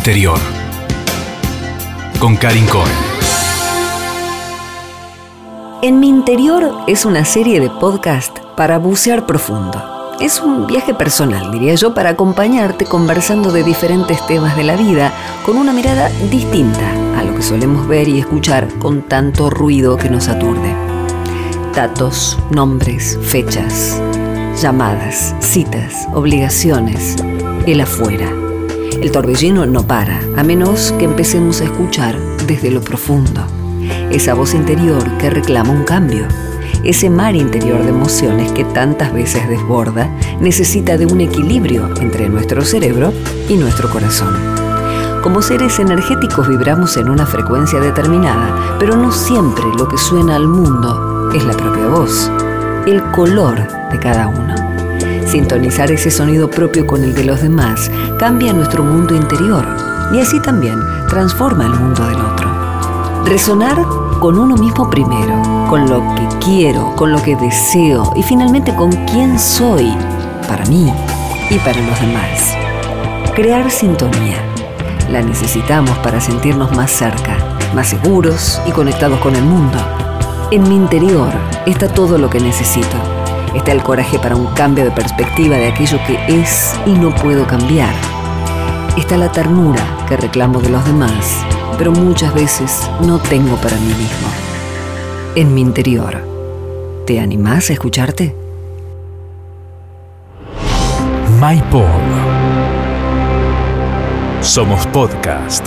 interior. Con Karin Cohen. En mi interior es una serie de podcast para bucear profundo. Es un viaje personal, diría yo, para acompañarte conversando de diferentes temas de la vida con una mirada distinta a lo que solemos ver y escuchar con tanto ruido que nos aturde. Datos, nombres, fechas, llamadas, citas, obligaciones, el afuera. El torbellino no para, a menos que empecemos a escuchar desde lo profundo. Esa voz interior que reclama un cambio. Ese mar interior de emociones que tantas veces desborda necesita de un equilibrio entre nuestro cerebro y nuestro corazón. Como seres energéticos vibramos en una frecuencia determinada, pero no siempre lo que suena al mundo es la propia voz, el color de cada uno. Sintonizar ese sonido propio con el de los demás cambia nuestro mundo interior y así también transforma el mundo del otro. Resonar con uno mismo primero, con lo que quiero, con lo que deseo y finalmente con quién soy para mí y para los demás. Crear sintonía. La necesitamos para sentirnos más cerca, más seguros y conectados con el mundo. En mi interior está todo lo que necesito. Está el coraje para un cambio de perspectiva de aquello que es y no puedo cambiar. Está la ternura que reclamo de los demás, pero muchas veces no tengo para mí mismo. En mi interior. ¿Te animás a escucharte? MyPod. Somos podcast.